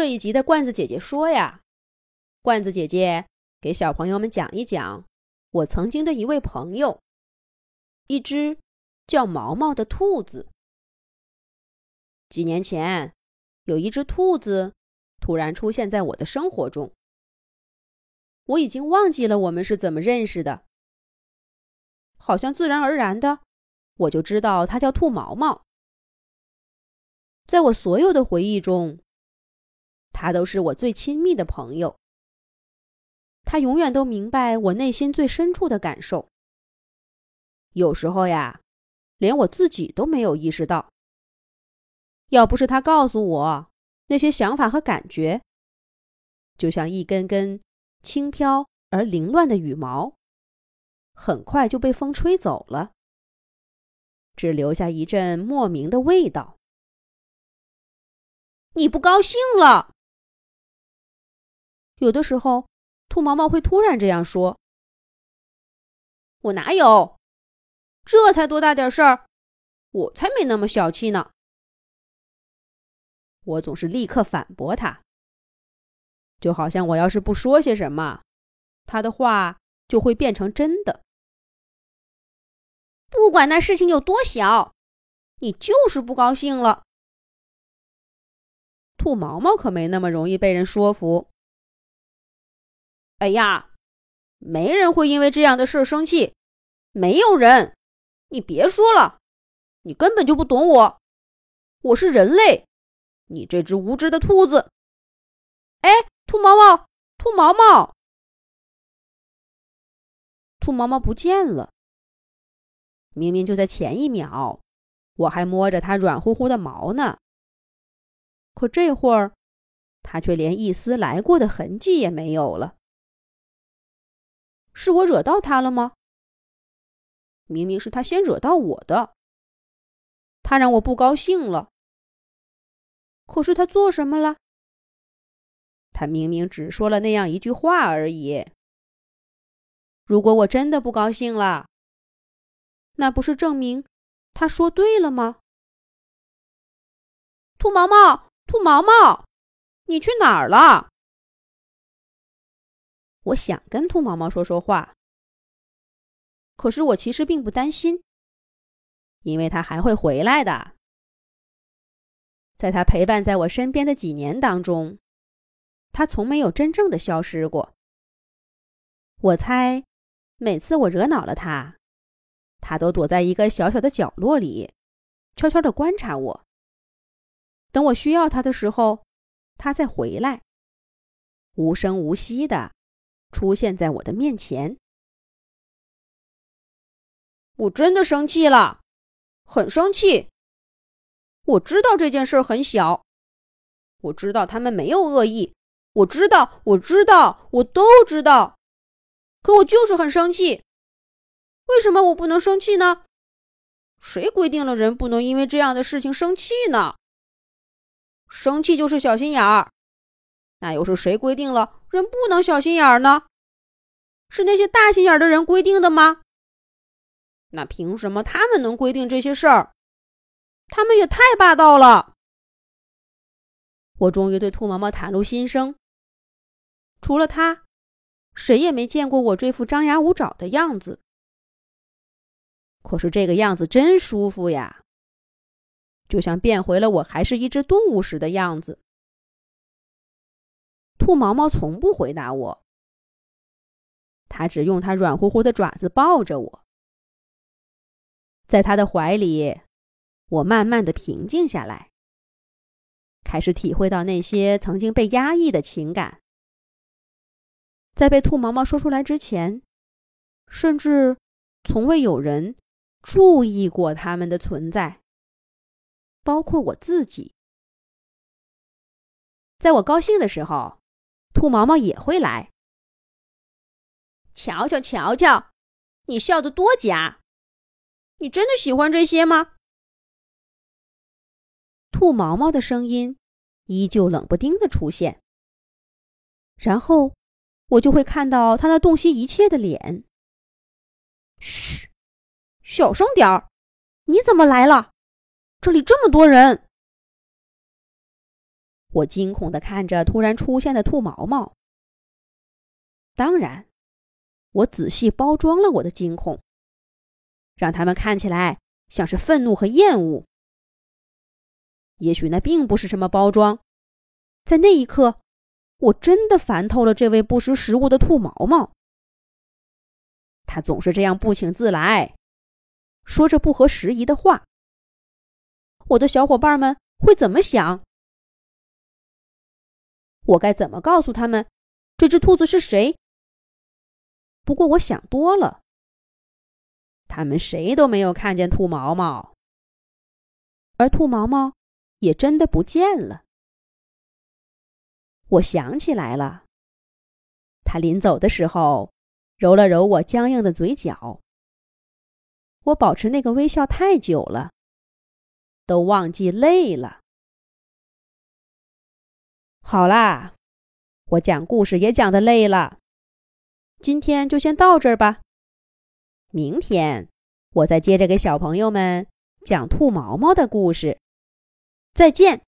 这一集的罐子姐姐说呀，罐子姐姐给小朋友们讲一讲我曾经的一位朋友，一只叫毛毛的兔子。几年前，有一只兔子突然出现在我的生活中。我已经忘记了我们是怎么认识的，好像自然而然的，我就知道它叫兔毛毛。在我所有的回忆中。他都是我最亲密的朋友。他永远都明白我内心最深处的感受。有时候呀，连我自己都没有意识到。要不是他告诉我那些想法和感觉，就像一根根轻飘而凌乱的羽毛，很快就被风吹走了，只留下一阵莫名的味道。你不高兴了？有的时候，兔毛毛会突然这样说：“我哪有？这才多大点事儿，我才没那么小气呢。”我总是立刻反驳他，就好像我要是不说些什么，他的话就会变成真的。不管那事情有多小，你就是不高兴了。兔毛毛可没那么容易被人说服。哎呀，没人会因为这样的事生气，没有人。你别说了，你根本就不懂我。我是人类，你这只无知的兔子。哎，兔毛毛，兔毛毛，兔毛毛不见了。明明就在前一秒，我还摸着它软乎乎的毛呢。可这会儿，它却连一丝来过的痕迹也没有了。是我惹到他了吗？明明是他先惹到我的。他让我不高兴了。可是他做什么了？他明明只说了那样一句话而已。如果我真的不高兴了，那不是证明他说对了吗？兔毛毛，兔毛毛，你去哪儿了？我想跟兔毛毛说说话，可是我其实并不担心，因为他还会回来的。在他陪伴在我身边的几年当中，他从没有真正的消失过。我猜，每次我惹恼了他，他都躲在一个小小的角落里，悄悄的观察我。等我需要他的时候，他再回来，无声无息的。出现在我的面前，我真的生气了，很生气。我知道这件事很小，我知道他们没有恶意，我知道，我知道，我都知道。可我就是很生气。为什么我不能生气呢？谁规定了人不能因为这样的事情生气呢？生气就是小心眼儿。那又是谁规定了人不能小心眼儿呢？是那些大心眼的人规定的吗？那凭什么他们能规定这些事儿？他们也太霸道了！我终于对兔毛毛袒露心声。除了他，谁也没见过我这副张牙舞爪的样子。可是这个样子真舒服呀，就像变回了我还是一只动物时的样子。兔毛毛从不回答我，他只用他软乎乎的爪子抱着我，在他的怀里，我慢慢的平静下来，开始体会到那些曾经被压抑的情感，在被兔毛毛说出来之前，甚至从未有人注意过他们的存在，包括我自己。在我高兴的时候。兔毛毛也会来。瞧瞧瞧瞧，你笑得多假！你真的喜欢这些吗？兔毛毛的声音依旧冷不丁的出现，然后我就会看到他那洞悉一切的脸。嘘，小声点儿！你怎么来了？这里这么多人。我惊恐地看着突然出现的兔毛毛。当然，我仔细包装了我的惊恐，让他们看起来像是愤怒和厌恶。也许那并不是什么包装，在那一刻，我真的烦透了这位不识时务的兔毛毛。他总是这样不请自来，说着不合时宜的话。我的小伙伴们会怎么想？我该怎么告诉他们这只兔子是谁？不过我想多了，他们谁都没有看见兔毛毛，而兔毛毛也真的不见了。我想起来了，他临走的时候揉了揉我僵硬的嘴角。我保持那个微笑太久了，都忘记累了。好啦，我讲故事也讲的累了，今天就先到这儿吧。明天我再接着给小朋友们讲兔毛毛的故事。再见。